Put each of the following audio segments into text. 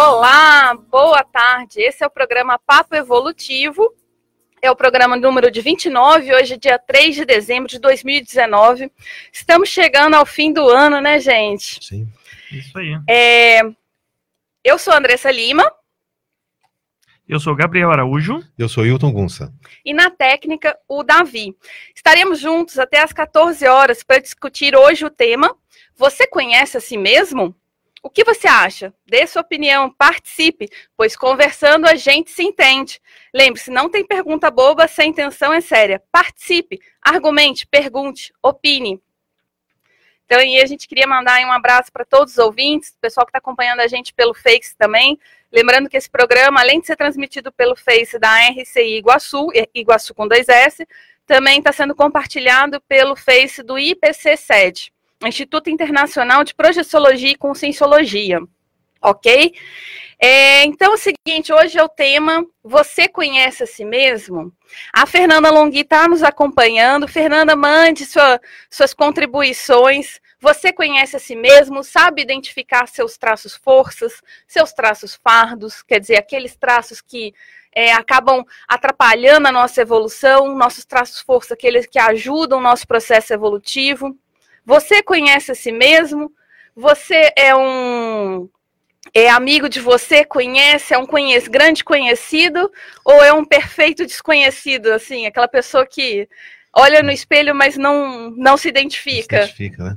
Olá, boa tarde. Esse é o programa Papo Evolutivo. É o programa número de 29, hoje é dia 3 de dezembro de 2019. Estamos chegando ao fim do ano, né, gente? Sim. Isso aí. É, Eu sou a Andressa Lima Eu sou Gabriel Araújo. Eu sou Hilton Gunça. e na técnica o Davi. Estaremos juntos até às 14 horas para discutir hoje o tema Você conhece a si mesmo? O que você acha? Dê sua opinião, participe, pois conversando a gente se entende. Lembre-se, não tem pergunta boba se a intenção é séria. Participe, argumente, pergunte, opine. Então, aí a gente queria mandar um abraço para todos os ouvintes, pessoal que está acompanhando a gente pelo Face também. Lembrando que esse programa, além de ser transmitido pelo Face da RCI Iguaçu, Iguaçu com dois S, também está sendo compartilhado pelo Face do IPC-SED, Instituto Internacional de Projeciologia e Conscienciologia. Ok? É, então é o seguinte, hoje é o tema Você conhece a si mesmo? A Fernanda Longhi está nos acompanhando. Fernanda, mande sua, suas contribuições. Você conhece a si mesmo, sabe identificar seus traços forças, seus traços fardos, quer dizer, aqueles traços que é, acabam atrapalhando a nossa evolução, nossos traços força, aqueles que ajudam o nosso processo evolutivo. Você conhece a si mesmo? Você é um é amigo de você, conhece, é um conhece, grande conhecido ou é um perfeito desconhecido, assim, aquela pessoa que olha no espelho, mas não, não se identifica. Se identifica, né?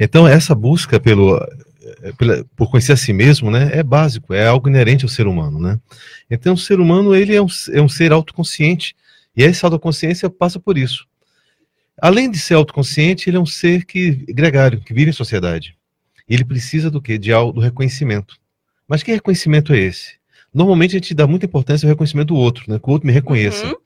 Então, essa busca pelo, eh, pela- por conhecer a si mesmo, né, é básico, é algo inerente ao ser humano, né? Então, o ser humano, ele é um, é um ser autoconsciente, e essa autoconsciência passa por isso. Além de ser autoconsciente, ele é um ser que gregário, que vive em sociedade. Ele precisa do quê? De do reconhecimento. Mas que reconhecimento é esse? Normalmente a gente dá muita importância ao reconhecimento do outro, né? Que o outro me reconheça. Uhum.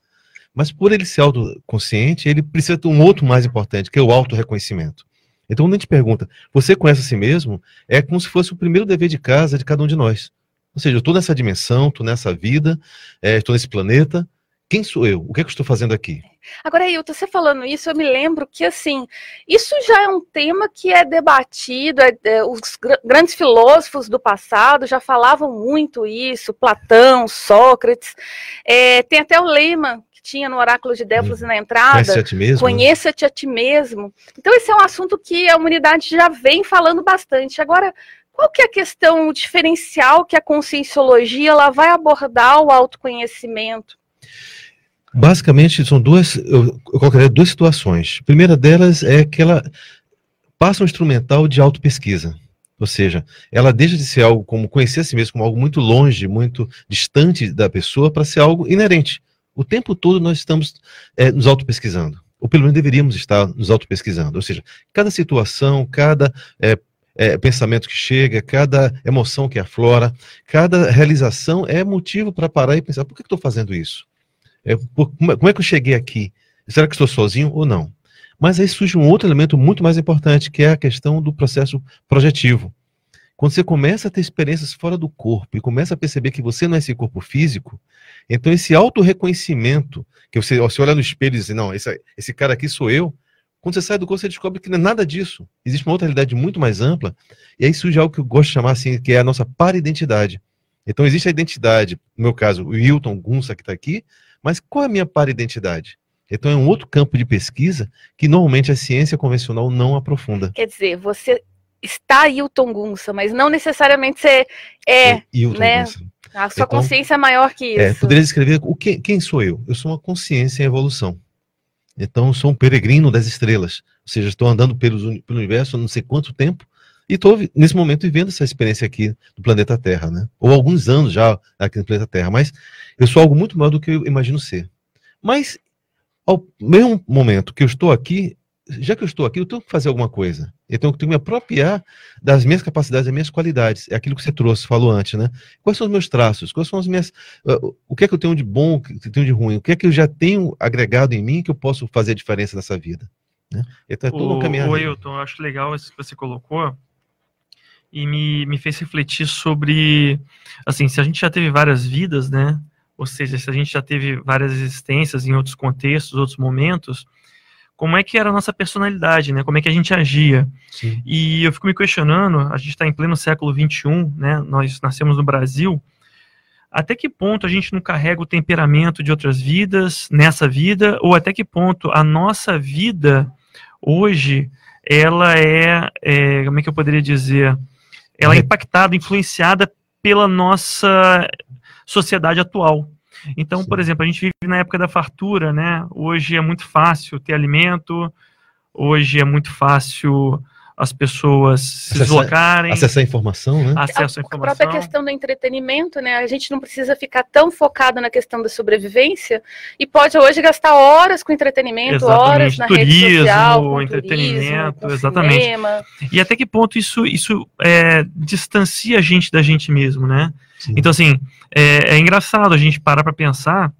Mas por ele ser autoconsciente, ele precisa ter um outro mais importante, que é o autorreconhecimento. Então, quando a gente pergunta, você conhece a si mesmo? É como se fosse o primeiro dever de casa de cada um de nós. Ou seja, eu estou nessa dimensão, estou nessa vida, estou nesse planeta. Quem sou eu? O que é que eu estou fazendo aqui? Agora, Hilton, você falando isso, eu me lembro que, assim, isso já é um tema que é debatido, é- é, os gr- grandes filósofos do passado já falavam muito isso, Platão, Sócrates, é, tem até o lema que tinha no Oráculo de Delfos na Conhece entrada, a ti mesmo? conheça-te a ti mesmo. Então, esse é um assunto que a humanidade já vem falando bastante. Agora, qual que é a questão diferencial que a conscienciologia ela vai abordar o autoconhecimento? Basicamente, são duas, eu, colocaria duas situações. A primeira delas é que ela passa um instrumental de autopesquisa. Ou seja, ela deixa de ser algo como conhecer a si mesmo como algo muito longe, muito distante da pessoa, para ser algo inerente. O tempo todo nós estamos eh, nos autopesquisando. Ou pelo menos deveríamos estar nos autopesquisando. Ou seja, cada situação, cada eh, eh, pensamento que chega, cada emoção que aflora, cada realização é motivo para parar e pensar: por que estou fazendo isso? É, é, como é que eu cheguei aqui? Será que estou sozinho ou não? Mas aí surge um outro elemento muito mais importante, que é a questão do processo projetivo. Quando você começa a ter experiências fora do corpo e começa a perceber que você não é esse corpo físico, então esse autorreconhecimento, que você, você olha no espelho e diz, não, esse, esse cara aqui sou eu, quando você sai do corpo, você descobre que não é nada disso. Existe uma outra realidade muito mais ampla, e aí surge algo que eu gosto de chamar assim, que é a nossa para-identidade. Então existe a identidade, no meu caso, o Hilton Gunsa que está aqui, mas qual é a minha para-identidade? Então é um outro campo de pesquisa que normalmente a ciência convencional não aprofunda. Quer dizer, você está Hilton Gunsa, mas não necessariamente você é, Hilton né? Gunsa. a sua Então, consciência é maior que É, isso. poderia descrever o que, quem sou eu? Eu sou uma consciência em evolução. Então, eu sou um peregrino das estrelas. Ou seja, estou andando pelos pelo universo há não sei quanto tempo e estou, nesse momento, vivendo essa experiência aqui do planeta Terra, né? Ou alguns anos já aqui no planeta Terra. Mas eu sou algo muito maior do que eu imagino ser. Mas, ao mesmo momento que eu estou aqui, já que eu estou aqui, eu tenho que fazer alguma coisa. Eu tenho que me apropriar das minhas capacidades, das minhas qualidades. É aquilo que você trouxe, falou antes, né? Quais são os meus traços? Quais são as minhas Uh, o que é que eu tenho de bom, o que eu tenho de ruim, o que é que eu já tenho agregado em mim que eu posso fazer a diferença nessa vida. Né? Então é tudo um O, caminhar. o Ailton, eu acho legal isso que você colocou e me, me fez refletir sobre, assim, se a gente já teve várias vidas, né? Ou seja, se a gente já teve várias existências em outros contextos, outros momentos, como é que era a nossa personalidade, né? Como é que a gente agia. Sim. E eu fico me questionando, a gente está em pleno século XXI, né? Nós nascemos no Brasil, até que ponto a gente não carrega o temperamento de outras vidas nessa vida, ou até que ponto a nossa vida hoje, ela é, é como é que eu poderia dizer, ela é impactada, influenciada pela nossa sociedade atual. Então, Sim. por exemplo, a gente vive na época da fartura, né? Hoje é muito fácil ter alimento, hoje é muito fácil as pessoas se acessar, deslocarem. Acessar a informação, né? Acesso à informação. A própria questão do entretenimento, né? A gente não precisa ficar tão focado na questão da sobrevivência e pode hoje gastar horas com entretenimento, exatamente. horas na turismo, rede social, com entretenimento, turismo, com exatamente. Cinema. E até que ponto isso, isso é, distancia a gente da gente mesmo, né? Sim. Então, assim, é, é engraçado a gente parar para pensar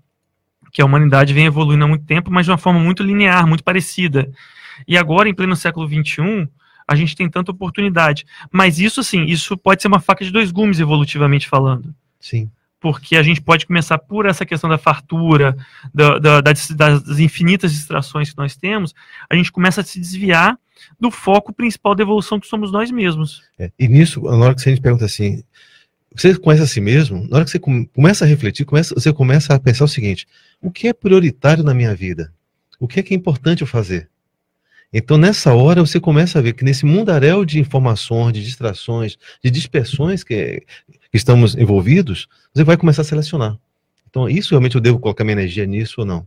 que a humanidade vem evoluindo há muito tempo, mas de uma forma muito linear, muito parecida. E agora, em pleno século XXI, a gente tem tanta oportunidade. Mas isso, assim, isso pode ser uma faca de dois gumes, evolutivamente falando. Sim. Porque a gente pode começar por essa questão da fartura, da, da, das, das infinitas distrações que nós temos, a gente começa a se desviar do foco principal da evolução que somos nós mesmos. É, e nisso, na hora que a gente pergunta assim, você conhece a si mesmo, na hora que você começa a refletir, começa, você começa a pensar o seguinte: o que é prioritário na minha vida? O que é que é importante eu fazer? Então, nessa hora, você começa a ver que nesse mundaréu de informações, de distrações, de dispersões que, que estamos envolvidos, você vai começar a selecionar. Então, isso realmente eu devo colocar minha energia nisso ou não?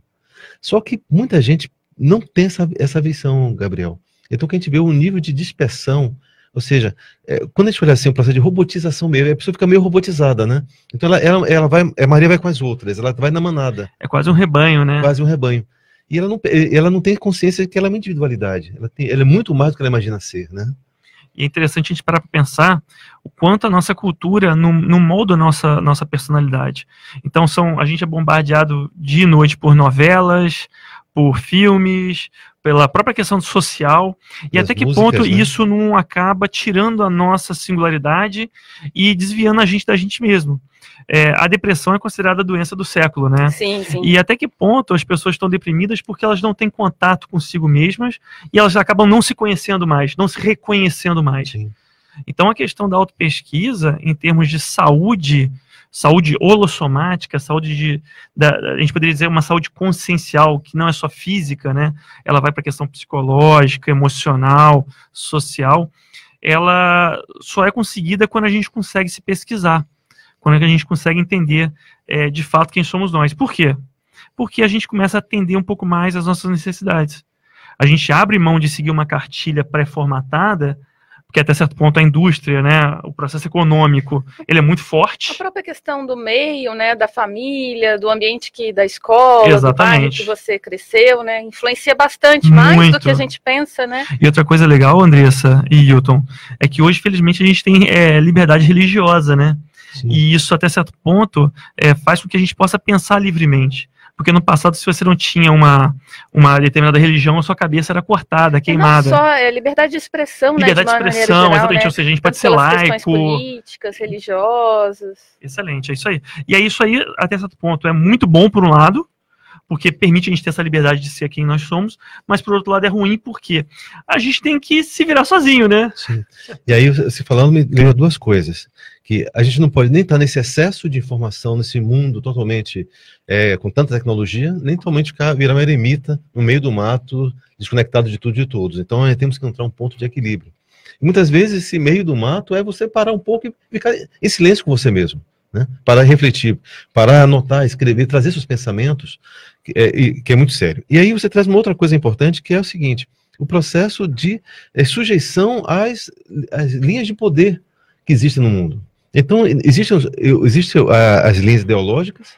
Só que muita gente não tem essa, essa visão, Gabriel. Então, que a gente vê um nível de dispersão, ou seja, é, quando a gente olha assim, o processo de robotização meio, a pessoa fica meio robotizada, né? Então, ela, ela, ela vai, a Maria vai com as outras, ela vai na manada. É quase um rebanho, né? Quase um rebanho. E ela não, ela não tem consciência de que ela é uma individualidade. Ela, tem, ela é muito mais do que ela imagina ser, né? E é interessante a gente parar para pensar o quanto a nossa cultura não, não molda a nossa, nossa personalidade. Então, são, a gente é bombardeado dia e noite por novelas, por filmes, pela própria questão social, e até que músicas, ponto né? isso não acaba tirando a nossa singularidade e desviando a gente da gente mesmo é, a depressão é considerada a doença do século, né? Sim, sim. E até que ponto as pessoas estão deprimidas porque elas não têm contato consigo mesmas e elas acabam não se conhecendo mais, não se reconhecendo mais. Sim. Então a questão da autopesquisa, em termos de saúde, saúde holossomática, saúde de, da, a gente poderia dizer uma saúde consciencial, que não é só física, né? Ela vai para a questão psicológica, emocional, social. Ela só é conseguida quando a gente consegue se pesquisar quando é que a gente consegue entender é, de fato quem somos nós. Por quê? Porque a gente começa a atender um pouco mais às nossas necessidades. A gente abre mão de seguir uma cartilha pré-formatada, porque até certo ponto a indústria, né, o processo econômico, ele é muito forte. A própria questão do meio, né, da família, do ambiente que da escola, Exatamente. do que você cresceu, né, influencia bastante muito. mais do que a gente pensa, né? E outra coisa legal, Andressa e Hilton, é que hoje, felizmente, a gente tem é, liberdade religiosa, né? Sim. E isso, até certo ponto, é, faz com que a gente possa pensar livremente. Porque no passado, se você não tinha uma, uma determinada religião, a sua cabeça era cortada, queimada. não só é liberdade de expressão, liberdade né? Liberdade de expressão, geral, exatamente. Né? Ou seja, a gente pode ser laico. políticas, religiosas. Excelente, é isso aí. E é isso aí, até certo ponto, é muito bom por um lado, porque permite a gente ter essa liberdade de ser quem nós somos, mas por outro lado é ruim porque a gente tem que se virar sozinho, né? Sim. E aí, se falando, me lembra duas coisas. Que a gente não pode nem estar nesse excesso de informação, nesse mundo totalmente é, com tanta tecnologia, nem totalmente ficar, virar uma eremita no meio do mato, desconectado de tudo e de todos. Então, temos que encontrar um ponto de equilíbrio. E muitas vezes, esse meio do mato é você parar um pouco e ficar em silêncio com você mesmo. Né? Para refletir, para anotar, escrever, trazer seus pensamentos, que é, que é, muito sério. E aí você traz uma outra coisa importante, que é o seguinte, o processo de é, sujeição às, às linhas de poder que existem no mundo. Então, existem, existem as linhas ideológicas,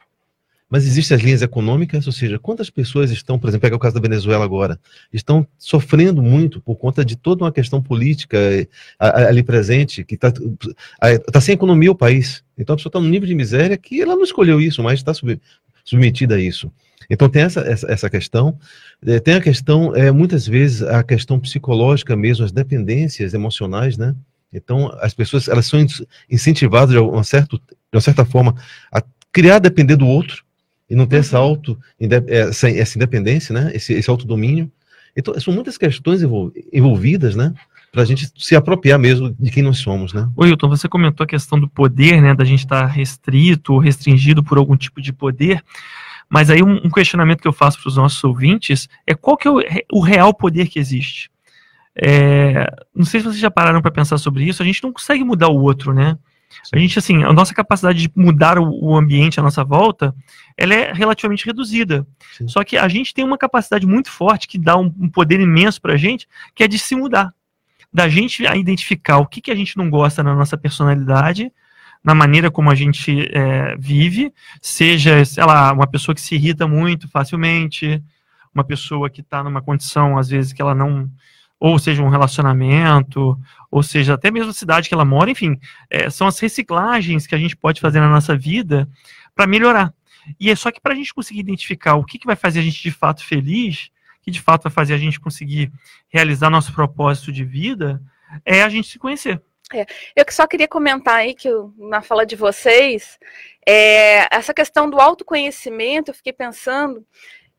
mas existem as linhas econômicas, ou seja, quantas pessoas estão, por exemplo, pega o caso da Venezuela agora, estão sofrendo muito por conta de toda uma questão política eh, ali presente, que está tá sem economia o país. Então a pessoa está num nível de miséria que ela não escolheu isso, mas está submetida a isso. Então tem essa, essa, essa questão, eh, tem a questão, é, muitas vezes, a questão psicológica mesmo, as dependências emocionais, né? Então as pessoas elas são incentivadas de uma, certa, de uma certa forma a criar depender do outro, e não ter essa, uhum. auto, essa, essa independência, né? esse, esse autodomínio. Então, são muitas questões envolvidas, né? Para a gente se apropriar mesmo de quem nós somos, né? Ô, Hilton, você comentou a questão do poder, né? Da gente estar tá restrito ou restringido por algum tipo de poder. Mas aí um, um questionamento que eu faço para os nossos ouvintes é qual que é o, o real poder que existe? É, não sei se vocês já pararam para pensar sobre isso. A gente não consegue mudar o outro, né? A gente, assim, a nossa capacidade de mudar o, ambiente à nossa volta, ela é relativamente reduzida. Sim. Só que a gente tem uma capacidade muito forte que dá um, um poder imenso para a gente, que é de se mudar. Da gente a identificar o que, que a gente não gosta na nossa personalidade, na maneira como a gente é, vive, seja, sei lá, uma pessoa que se irrita muito facilmente, uma pessoa que está numa condição, às vezes, que ela não ou seja um relacionamento, ou seja até mesmo a cidade que ela mora, enfim, é, são as reciclagens que a gente pode fazer na nossa vida para melhorar. E é só que para a gente conseguir identificar o que, que vai fazer a gente de fato feliz, que de fato vai fazer a gente conseguir realizar nosso propósito de vida, é a gente se conhecer. É, eu só queria comentar aí que na fala de vocês, é, essa questão do autoconhecimento, eu fiquei pensando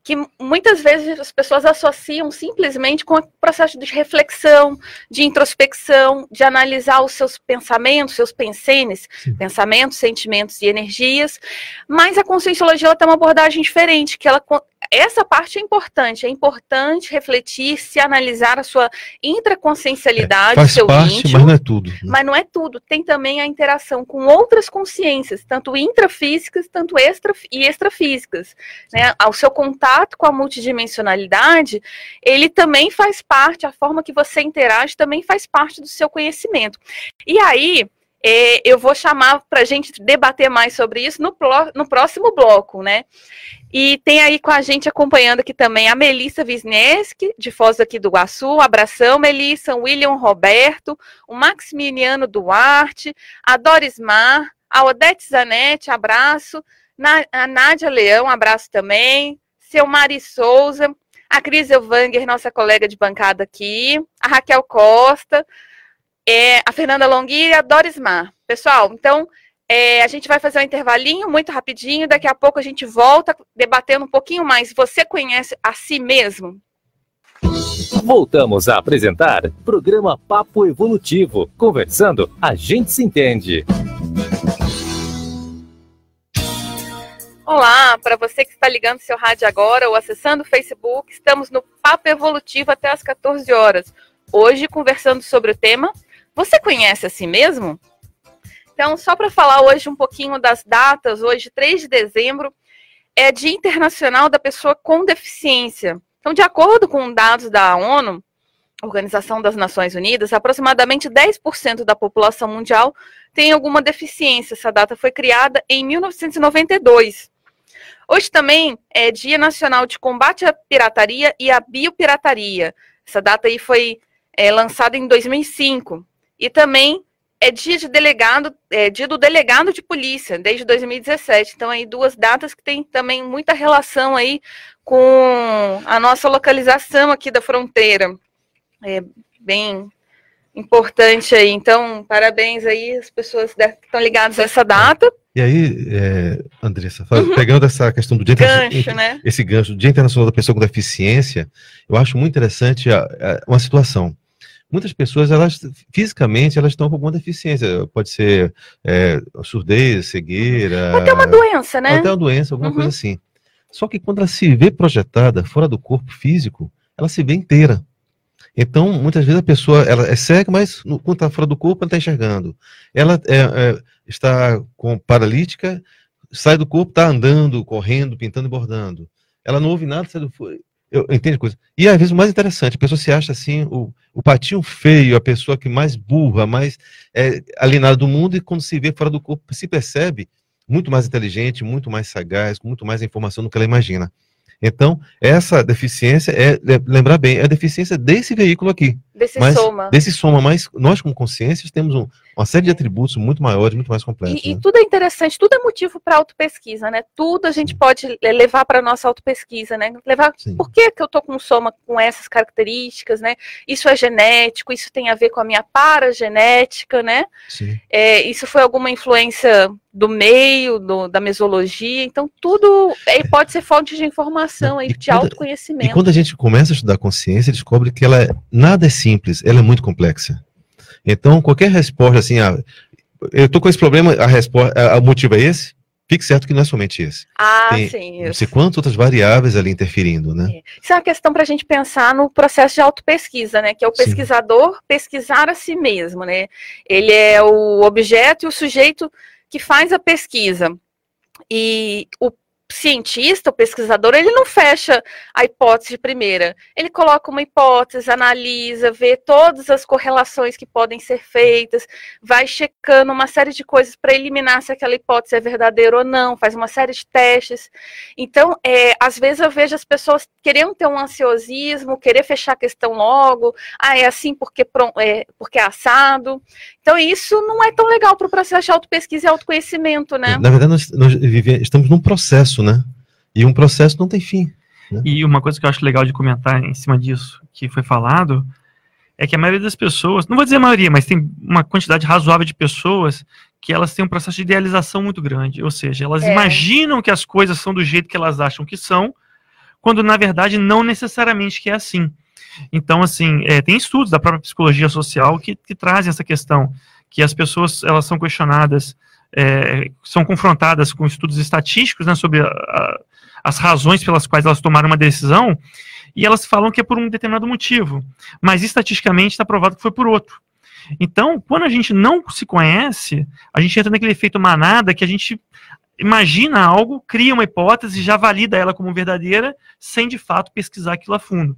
que muitas vezes as pessoas associam simplesmente com o processo de reflexão, de introspecção, de analisar os seus pensamentos, seus pensenes, Sim. pensamentos, sentimentos e energias, mas a conscienciologia ela tem uma abordagem diferente, que ela essa parte é importante. É importante refletir, se analisar a sua intraconsciencialidade, é, faz seu parte, íntimo, mas não é tudo. Né? Mas não é tudo. Tem também a interação com outras consciências, tanto intrafísicas, tanto extra e extrafísicas. Né? O seu contato com a multidimensionalidade, ele também faz parte, a forma que você interage também faz parte do seu conhecimento. E aí, é, eu vou chamar para a gente debater mais sobre isso no, no próximo bloco, né? E tem aí com a gente acompanhando aqui também a Melissa Wisneski, de Foz aqui do Iguaçu. Abração, Melissa, o William Roberto, o Maximiliano Duarte, a Doris Mar, a Odete Zanetti, abraço. Na, a Nádia Leão, abraço também. Seu Mari Souza, a Cris Elvanger, nossa colega de bancada aqui, a Raquel Costa, é, a Fernanda Longhi e a Doris Mar. Pessoal, então é, a gente vai fazer um intervalinho muito rapidinho, daqui a pouco a gente volta debatendo um pouquinho mais. Você conhece a si mesmo? Voltamos a apresentar programa Papo Evolutivo. Conversando, a gente se entende. Olá, para você que está ligando seu rádio agora ou acessando o Facebook, estamos no Papo Evolutivo até às 14 horas. Hoje, conversando sobre o tema Você conhece a si mesmo? Então, só para falar hoje um pouquinho das datas, hoje, 3 de dezembro, é Dia Internacional da Pessoa com Deficiência. Então, de acordo com dados da ONU, Organização das Nações Unidas, aproximadamente 10% da população mundial tem alguma deficiência. Essa data foi criada em 1992. Hoje também é Dia Nacional de Combate à Pirataria e à Biopirataria. Essa data aí foi é, lançada em 2005. E também é dia de delegado, é dia do delegado de polícia, desde 2017. Então, aí duas datas que tem também muita relação aí com a nossa localização aqui da fronteira. É bem importante aí. Então, parabéns aí às pessoas que estão ligadas a essa data. E aí, é, Andressa, uhum. pegando essa questão do Dia gancho, né? esse gancho do Dia Internacional da Pessoa com Deficiência, eu acho muito interessante a, a, uma situação muitas pessoas, elas fisicamente, elas estão com alguma deficiência. Pode ser é, surdez, cegueira. Até uma doença, né? Até uma doença, alguma uhum. coisa assim. Só que quando ela se vê projetada fora do corpo físico, ela se vê inteira. Então, muitas vezes a pessoa ela é cega, mas no, quando está fora do corpo, ela está enxergando. Ela é, é, está com paralítica, sai do corpo, está andando, correndo, pintando e bordando. Ela não ouve nada, sai do, eu, entendo coisa. E às vezes o mais interessante, a pessoa se acha assim, o, o patinho feio, a pessoa que mais burra, mais é, alienada do mundo, e quando se vê fora do corpo, se percebe muito mais inteligente, muito mais sagaz, com muito mais informação do que ela imagina. Então, essa deficiência é, lembrar bem, é a deficiência desse veículo aqui. Desse mas, soma. Desse soma, mas nós, como consciências, temos um, uma série de atributos muito maiores, muito mais complexos. E, né? e tudo é interessante, tudo é motivo para autopesquisa, né? Tudo a gente pode levar para nossa autopesquisa, né? Levar Sim. por que, que eu tô com um soma com essas características, né? Isso é genético, isso tem a ver com a minha paragenética, né? Sim. É, isso foi alguma influência do meio, do- da mesologia, então tudo é, pode ser fonte de informação aí, E de quando- E autoconhecimento. quando a gente começa a estudar consciência, descobre que ela é, nada é simples, ela é muito complexa. Então, qualquer resposta assim, ah, eu estou com esse problema, a resposta, a- o motivo é esse, fique certo que não é somente esse. Ah, tem- sim. Não sei quantas outras variáveis ali interferindo, né? Isso é uma questão para a gente pensar no processo de autopesquisa, né? Que é o Sim. pesquisador pesquisar a si mesmo, né? Ele é o objeto e o sujeito que faz a pesquisa. E o cientista, o pesquisador, ele não fecha a hipótese de primeira. Ele coloca uma hipótese, analisa, vê todas as correlações que podem ser feitas, vai checando uma série de coisas para eliminar se aquela hipótese é verdadeira ou não, faz uma série de testes. Então, é, às vezes eu vejo as pessoas querendo ter um ansiosismo, querer fechar a questão logo, ah, é assim porque, é, porque é assado. Então, isso não é tão legal para o processo de autopesquisa e autoconhecimento, né? Na verdade, nós, nós vive- estamos num processo, né? E um processo não tem fim. E uma coisa que eu acho legal de comentar em cima disso, que foi falado, é que a maioria das pessoas, não vou dizer a maioria, mas tem uma quantidade razoável de pessoas que elas têm um processo de idealização muito grande. Ou seja, elas É. imaginam que as coisas são do jeito que elas acham que são, quando na verdade não necessariamente que é assim. Então, assim, é, tem estudos da própria psicologia social que, que trazem essa questão, que as pessoas elas são questionadas, é, são confrontadas com estudos estatísticos né, sobre a- a- as razões pelas quais elas tomaram uma decisão, e elas falam que é por um determinado motivo, mas estatisticamente está provado que foi por outro. Então, quando a gente não se conhece, a gente entra naquele efeito manada que a gente imagina algo, cria uma hipótese, já valida ela como verdadeira, sem de fato pesquisar aquilo a fundo.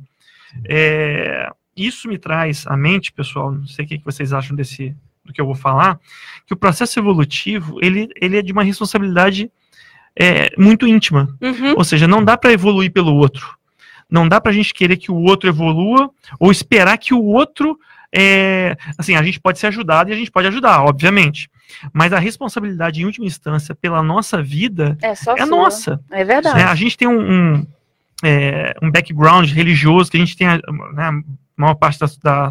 É, isso me traz à mente, pessoal, não sei o que vocês acham desse do que eu vou falar, que o processo evolutivo ele, ele é de uma responsabilidade é, muito íntima. Uhum. Ou seja, não dá para evoluir pelo outro. Não dá para a gente querer que o outro evolua ou esperar que o outro. é, assim, a gente pode ser ajudado e a gente pode ajudar, obviamente. Mas a responsabilidade, em última instância, pela nossa vida É só é nossa. É verdade. né? A gente tem um, um, é, um background religioso que a gente tem, a, né, a maior parte da, da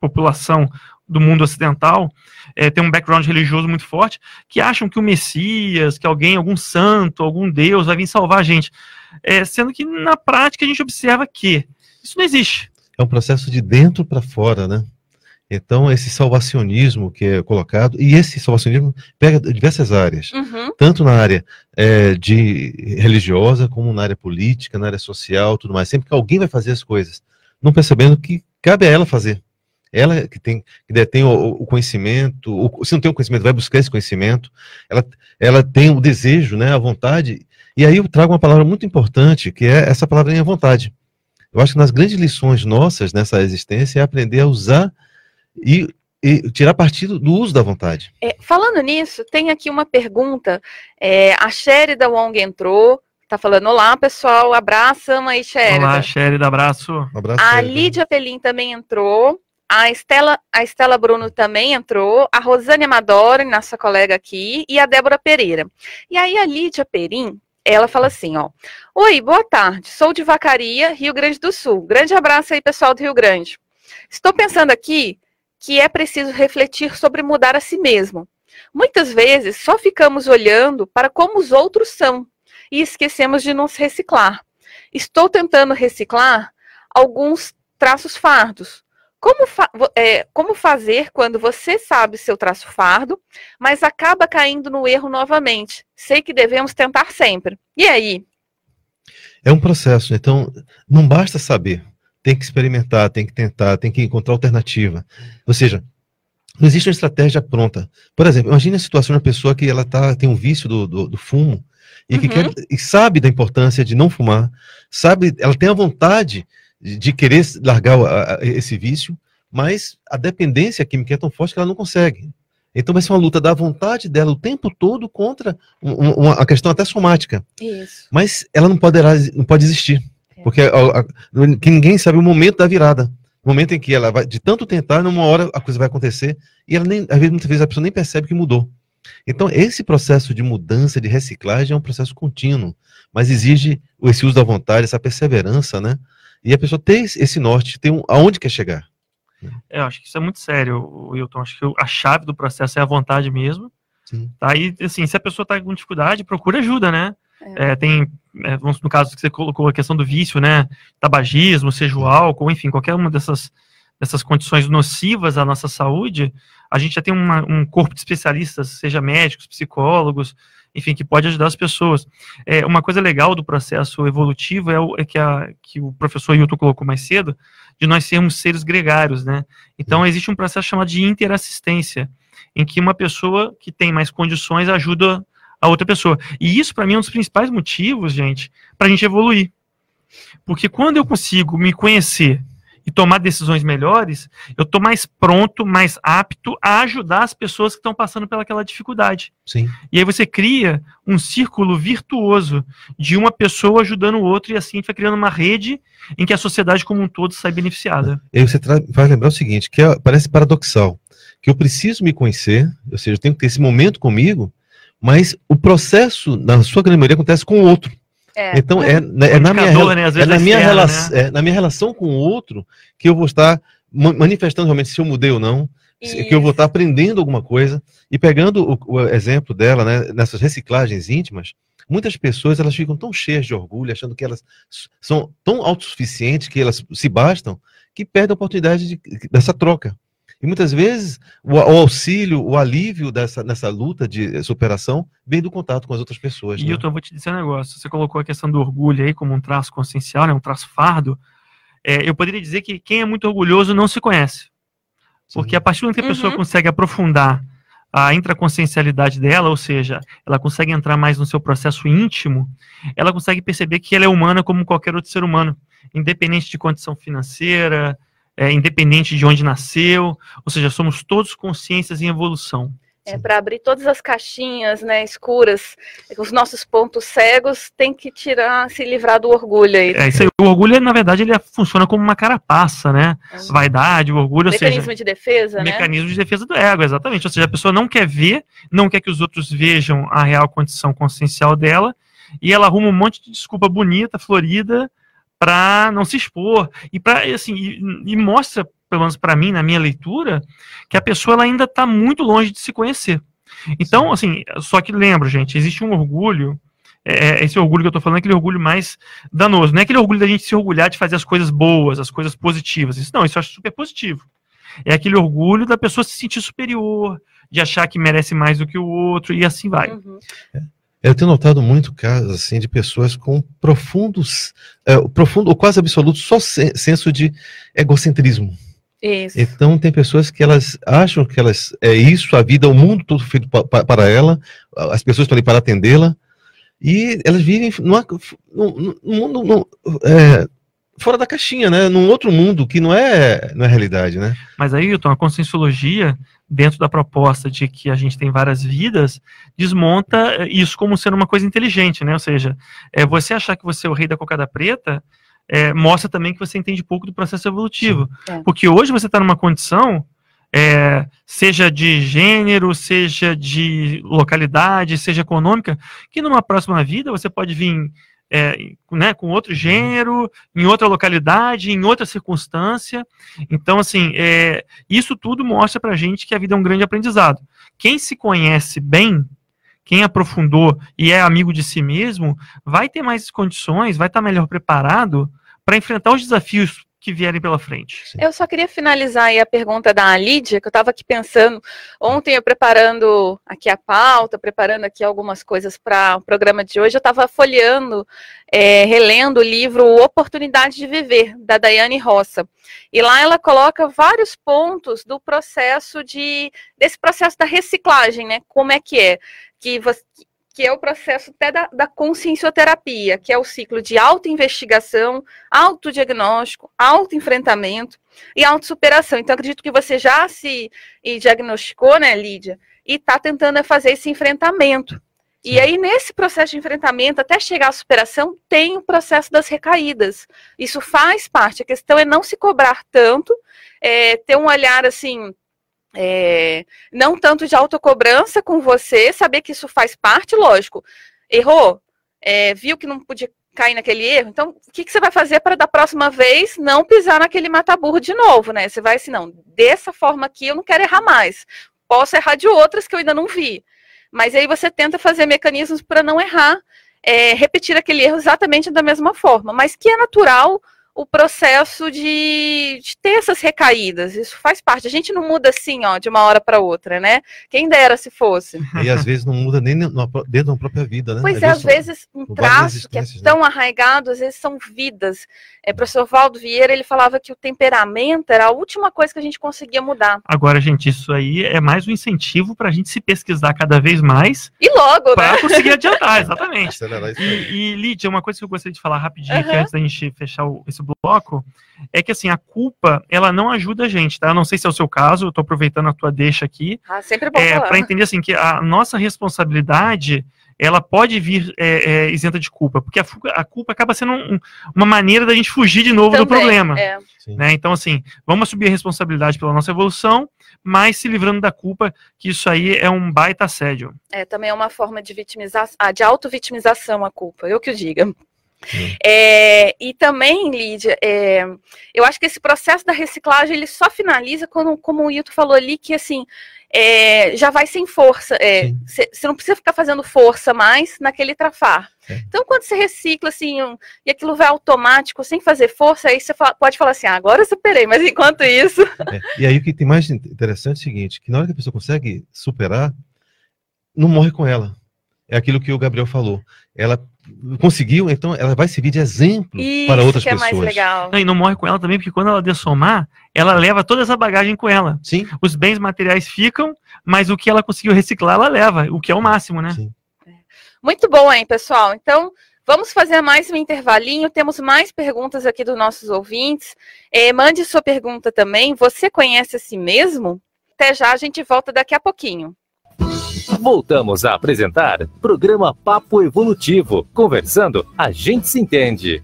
população do mundo ocidental é, tem um background religioso muito forte, que acham que o Messias, que alguém, algum santo, algum Deus vai vir salvar a gente. É, sendo que na prática a gente observa que isso não existe. É um processo de dentro para fora, né? Então, esse salvacionismo que é colocado, e esse salvacionismo pega diversas áreas, Uhum. tanto na área é, de religiosa, como na área política, na área social, tudo mais. Sempre que alguém vai fazer as coisas, não percebendo que cabe a ela fazer. Ela que tem, que detém o, o conhecimento, o, se não tem o conhecimento, vai buscar esse conhecimento, ela, ela tem o desejo, né, a vontade, e aí eu trago uma palavra muito importante, que é essa palavrinha vontade. Eu acho que nas grandes lições nossas nessa existência é aprender a usar e, e tirar partido do uso da vontade. É, falando nisso, tem aqui uma pergunta. É, a Sherida Wong entrou, tá falando: Olá, pessoal, abraço, ama aí, Sherida. Olá, Sherida, abraço. Abraço. A. Lídia Pelim também entrou. A Estela, a Estela Bruno também entrou. A Rosane Amadori, nossa colega aqui. E a Débora Pereira. E aí a Lídia Perim, ela fala assim, ó. Oi, boa tarde. Sou de Vacaria, Rio Grande do Sul. Grande abraço aí, pessoal do Rio Grande. Estou pensando aqui que é preciso refletir sobre mudar a si mesmo. Muitas vezes só ficamos olhando para como os outros são e esquecemos de nos reciclar. Estou tentando reciclar alguns traços fardos. Como, fa é, como fazer quando você sabe seu traço fardo, mas acaba caindo no erro novamente? Sei que devemos tentar sempre. E aí? É um processo, então não basta saber, tem que experimentar, tem que tentar, tem que encontrar alternativa. Ou seja, não existe uma estratégia pronta. Por exemplo, imagine a situação de uma pessoa que ela tá, tem um vício do, do, do fumo e que Uhum. quer, e sabe da importância de não fumar, sabe, ela tem a vontade de, querer largar o- esse vício, mas a dependência química é tão forte que ela não consegue. Então vai ser uma luta da vontade dela o tempo todo contra um- um- uma, a questão até somática. Isso. Mas ela não poderá, não pode existir. É. Porque a- a- que ninguém sabe o momento da virada. No momento em que ela vai, de tanto tentar, numa hora a coisa vai acontecer e ela nem, às vezes, muitas vezes a pessoa nem percebe que mudou. Então, esse processo de mudança, de reciclagem é um processo contínuo, mas exige esse uso da vontade, essa perseverança, né? E a pessoa ter esse norte, ter um, aonde quer chegar. É, eu acho que isso é muito sério, Wilton. Acho que a chave do processo é a vontade mesmo. Sim. Tá? E, assim, se a pessoa está com dificuldade, procura ajuda, né? É. É, tem, é, no caso que você colocou a questão do vício, né? Tabagismo, seja o álcool, enfim, qualquer uma dessas, dessas condições nocivas à nossa saúde, a gente já tem uma, um corpo de especialistas, seja médicos, psicólogos, enfim, que pode ajudar as pessoas. É, uma coisa legal do processo evolutivo é, o, é que, a, que o professor Hilton colocou mais cedo, de nós sermos seres gregários, né? Então, existe um processo chamado de interassistência, em que uma pessoa que tem mais condições ajuda a outra pessoa. E isso, para mim, é um dos principais motivos, gente, para a gente evoluir. Porque quando eu consigo me conhecer e tomar decisões melhores, eu estou mais pronto, mais apto a ajudar as pessoas que estão passando pelaquela dificuldade. Sim. E aí você cria um círculo virtuoso de uma pessoa ajudando o outro, e assim vai criando uma rede em que a sociedade como um todo sai beneficiada. E aí você vai lembrar o seguinte, que é, parece paradoxal, que eu preciso me conhecer, ou seja, eu tenho que ter esse momento comigo, mas o processo, na sua grande maioria, acontece com o outro. É. Então, é, né, é, na minha, né? é na, minha relação, né? é na minha relação com o outro que eu vou estar manifestando realmente se eu mudei ou não, Isso. que eu vou estar aprendendo alguma coisa. E pegando o, o exemplo dela, né, nessas reciclagens íntimas, muitas pessoas elas ficam tão cheias de orgulho, achando que elas são tão autossuficientes, que elas se bastam, que perdem a oportunidade de, dessa troca. E muitas vezes o, o, auxílio, o alívio dessa, nessa luta de superação vem do contato com as outras pessoas. E né? eu vou te dizer um negócio: você colocou a questão do orgulho aí como um traço consciencial, né, um traço fardo. É, eu poderia dizer que quem é muito orgulhoso não se conhece. Porque a partir do momento que a pessoa uhum. consegue aprofundar a intraconsciencialidade dela, ou seja, ela consegue entrar mais no seu processo íntimo, ela consegue perceber que ela é humana como qualquer outro ser humano, independente de condição financeira, é, independente de onde nasceu, ou seja, somos todos consciências em evolução. É, para abrir todas as caixinhas né, escuras, os nossos pontos cegos, tem que tirar, se livrar do orgulho aí. É, isso aí, o orgulho, na verdade, ele funciona como uma carapaça, né? Uhum. Vaidade, o orgulho, mecanismo seja, de defesa, né? Mecanismo de defesa do ego, exatamente. Ou seja, a pessoa não quer ver, não quer que os outros vejam a real condição consciencial dela, e ela arruma um monte de desculpa bonita, florida, para não se expor. E para assim e, e, mostra pelo menos para mim na minha leitura que a pessoa ela ainda está muito longe de se conhecer. Então assim só que lembro gente existe um orgulho é, é esse orgulho que eu estou falando é aquele orgulho mais danoso não é aquele orgulho da gente se orgulhar de fazer as coisas boas as coisas positivas isso não isso eu acho super positivo. É aquele orgulho da pessoa se sentir superior de achar que merece mais do que o outro e assim vai. Uhum. Eu tenho notado muito casos assim de pessoas com profundos, é, profundo ou quase absoluto só senso de egocentrismo. Isso. Então tem pessoas que elas acham que elas é isso, a vida, o mundo todo feito pa, para ela, as pessoas estão ali para atendê-la e elas vivem numa, num, mundo num, é, fora da caixinha, né? Num outro mundo que não é, não é realidade, né? Mas aí, Hilton, a conscienciologia dentro da proposta de que a gente tem várias vidas, desmonta isso como sendo uma coisa inteligente, né? Ou seja, é, você achar que você é o rei da cocada preta é, mostra também que você entende pouco do processo evolutivo. É. Porque hoje você está numa condição, é, seja de gênero, seja de localidade, seja econômica, que numa próxima vida você pode vir é, né, com outro gênero, em outra localidade, em outra circunstância. Então, assim, é, isso tudo mostra para a gente que a vida é um grande aprendizado. Quem se conhece bem, quem aprofundou e é amigo de si mesmo, vai ter mais condições, vai estar melhor preparado para enfrentar os desafios que vierem pela frente. Eu só queria finalizar aí a pergunta da Lídia, que eu estava aqui pensando, ontem eu preparando aqui a pauta, preparando aqui algumas coisas para o programa de hoje, eu estava folheando, é, relendo o livro Oportunidade de Viver, da Daiane Roça. E lá ela coloca vários pontos do processo de, desse processo da reciclagem, né? Como é que é? Que você, que é o processo até da, da consciencioterapia, que é o ciclo de autoinvestigação, autodiagnóstico, autoenfrentamento e autossuperação. Então, acredito que você já se diagnosticou, né, Lídia, e está tentando fazer esse enfrentamento. E aí, nesse processo de enfrentamento, até chegar à superação, tem o processo das recaídas. Isso faz parte. A questão é não se cobrar tanto, é, ter um olhar assim. É, não tanto de autocobrança com você, saber que isso faz parte, lógico. Errou, é, viu que não podia cair naquele erro, então o que, que você vai fazer para da próxima vez não pisar naquele mataburro de novo, né? Você vai assim, não, dessa forma aqui eu não quero errar mais. Posso errar de outras que eu ainda não vi. Mas aí você tenta fazer mecanismos para não errar, é, repetir aquele erro exatamente da mesma forma, mas que é natural o processo de, de, ter essas recaídas. Isso faz parte. A gente não muda assim, ó, de uma hora para outra, né? Quem dera se fosse. E às vezes não muda nem dentro da própria vida, né? Pois é, às vezes um traço que é né? tão né? arraigado, às vezes são vidas. É, o professor Valdo Vieira, ele falava que o temperamento era a última coisa que a gente conseguia mudar. Agora, gente, isso aí é mais um incentivo para a gente se pesquisar cada vez mais. E logo, Para né? conseguir adiantar, exatamente. e, e, Lídia, uma coisa que eu gostaria de falar rapidinho, uhum. antes da gente fechar o, esse bloco, é que assim, a culpa, ela não ajuda a gente, tá? Eu não sei se é o seu caso, eu tô aproveitando a tua deixa aqui. Ah, sempre bom é, Para entender assim, que a nossa responsabilidade ela pode vir é, é, isenta de culpa, porque a, a culpa acaba sendo um, uma maneira da gente fugir de novo Também, do problema. É. Né? Então, assim, vamos assumir a responsabilidade pela nossa evolução, mas se livrando da culpa, que isso aí é um baita assédio. É, também é uma forma de vitimização, ah, de auto-vitimização a culpa, eu que o diga. É, e também, Lídia, é, eu acho que esse processo da reciclagem ele só finaliza quando, como o Hilton falou ali, que assim é, já vai sem força. Você é, não precisa ficar fazendo força mais naquele trafar. Então, quando você recicla assim, um, e aquilo vai automático, sem fazer força, aí você fala, pode falar assim, ah, agora eu superei, mas enquanto isso. É, e aí o que tem mais interessante é o seguinte: que na hora que a pessoa consegue superar, não morre com ela. É aquilo que o Gabriel falou. Ela conseguiu, então ela vai servir de exemplo Isso para outras que é pessoas. Mais legal. Não, e não morre com ela também, porque quando ela dessomar, ela leva toda essa bagagem com ela. Sim. Os bens materiais ficam, mas o que ela conseguiu reciclar, ela leva, o que é o máximo, né? Sim. Muito bom, hein, pessoal? Então, vamos fazer mais um intervalinho. Temos mais perguntas aqui dos nossos ouvintes. É, mande sua pergunta também. Você conhece a si mesmo? Até já, a gente volta daqui a pouquinho. Voltamos a apresentar programa Papo Evolutivo. Conversando, a gente se entende.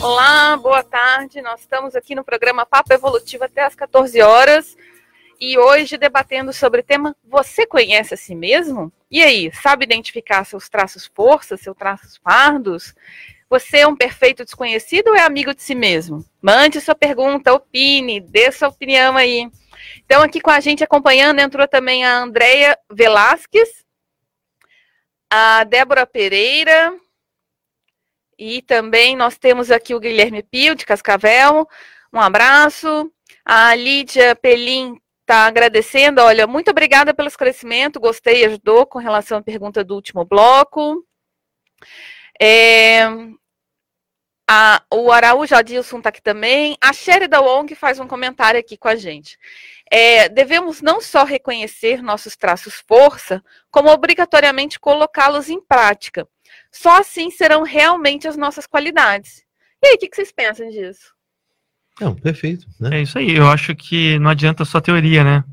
Olá, boa tarde. Nós estamos aqui no programa Papo Evolutivo até às 14 horas e hoje debatendo sobre o tema Você conhece a si mesmo? E aí, sabe identificar seus traços forças, seus traços pardos? Você é um perfeito desconhecido ou é amigo de si mesmo? Mande sua pergunta, opine, dê sua opinião aí. Então, aqui com a gente acompanhando entrou também a Andréia Velasquez, a Débora Pereira, e também nós temos aqui o Guilherme Pio, de Cascavel. Um abraço. A Lídia Pelim está agradecendo. Olha, muito obrigada pelo esclarecimento. Gostei, ajudou com relação à pergunta do último bloco. É, a, o Araújo Adilson está aqui também. A Sherida Wong faz um comentário aqui com a gente. É, devemos não só reconhecer nossos traços força, como obrigatoriamente colocá-los em prática. Só assim serão realmente as nossas qualidades. E aí, o que, que vocês pensam disso? Não, perfeito. Né? É isso aí. Eu acho que não adianta só teoria, né?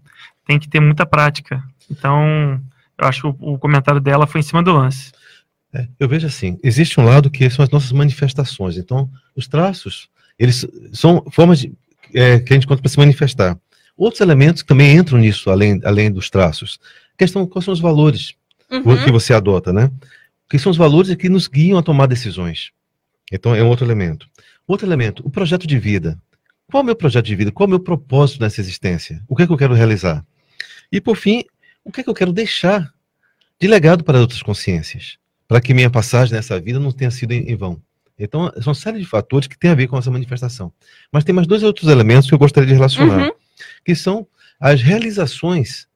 Tem que ter muita prática. Então, eu acho que o, o comentário dela foi em cima do lance. É, eu vejo assim, existe um lado que são as nossas manifestações. Então, os traços, eles são formas de, é, que a gente conta para se manifestar. Outros elementos também entram nisso, além, além dos traços. A questão, quais são os valores uhum. que você adota, né? Que são os valores que nos guiam a tomar decisões. Então, é um outro elemento. Outro elemento, o projeto de vida. Qual é o meu projeto de vida? Qual é o meu propósito nessa existência? O que é que eu quero realizar? E, por fim, o que é que eu quero deixar de legado para outras consciências? Para que minha passagem nessa vida não tenha sido em, vão. Então, são uma série de fatores que têm a ver com essa manifestação. Mas tem mais dois outros elementos que eu gostaria de relacionar, uhum. que são as realizações.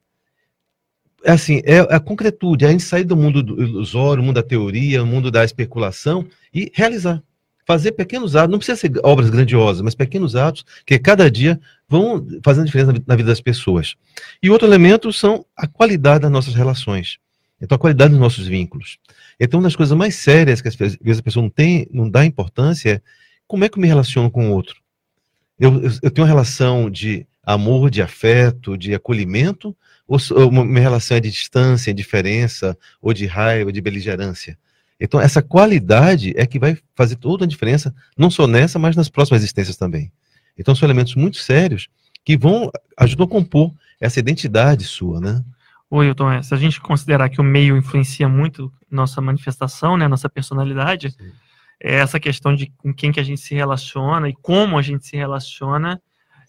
É assim, é a concretude, é a gente sair do mundo do ilusório, mundo da teoria, mundo da especulação e realizar. Fazer pequenos atos, não precisa ser obras grandiosas, mas pequenos atos que cada dia vão fazendo diferença na vida das pessoas. E outro elemento são a qualidade das nossas relações. Então, a qualidade dos nossos vínculos. Então, uma das coisas mais sérias que às vezes a pessoa não tem, não dá importância é como é que eu me relaciono com o outro. Eu, eu, eu tenho uma relação de amor, de afeto, de acolhimento, ou uma relação é de distância, indiferença, ou de raiva, de beligerância. Então, essa qualidade é que vai fazer toda a diferença, não só nessa, mas nas próximas existências também. Então, são elementos muito sérios que vão ajudar a compor essa identidade sua, né? Oi, Hilton, é, se a gente considerar que o meio influencia muito nossa manifestação, né, nossa personalidade, é essa questão de com quem que a gente se relaciona e como a gente se relaciona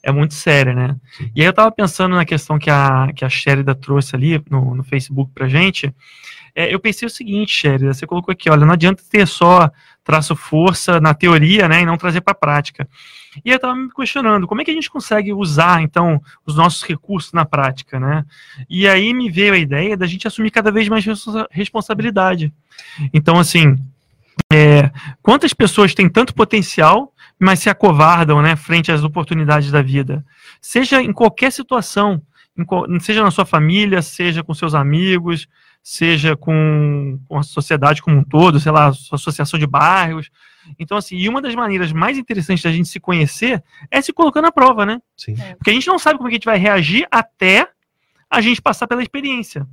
é muito séria, né? Sim. E aí eu estava pensando na questão que a, que a Sherida trouxe ali no, no Facebook pra gente, é, eu pensei o seguinte, Sherida, você colocou aqui, olha, não adianta ter só traço força na teoria, né, e não trazer para a prática. E eu estava me questionando, como é que a gente consegue usar, então, os nossos recursos na prática, né? E aí me veio a ideia da gente assumir cada vez mais responsabilidade. Então, assim, é, quantas pessoas têm tanto potencial, mas se acovardam, né, frente às oportunidades da vida? Seja em qualquer situação, seja na sua família, seja com seus amigos, seja com, com a sociedade como um todo, sei lá, associação de bairros. Então, assim, e uma das maneiras mais interessantes da gente se conhecer é se colocando à prova, né? Sim. É. Porque a gente não sabe como é que a gente vai reagir até a gente passar pela experiência.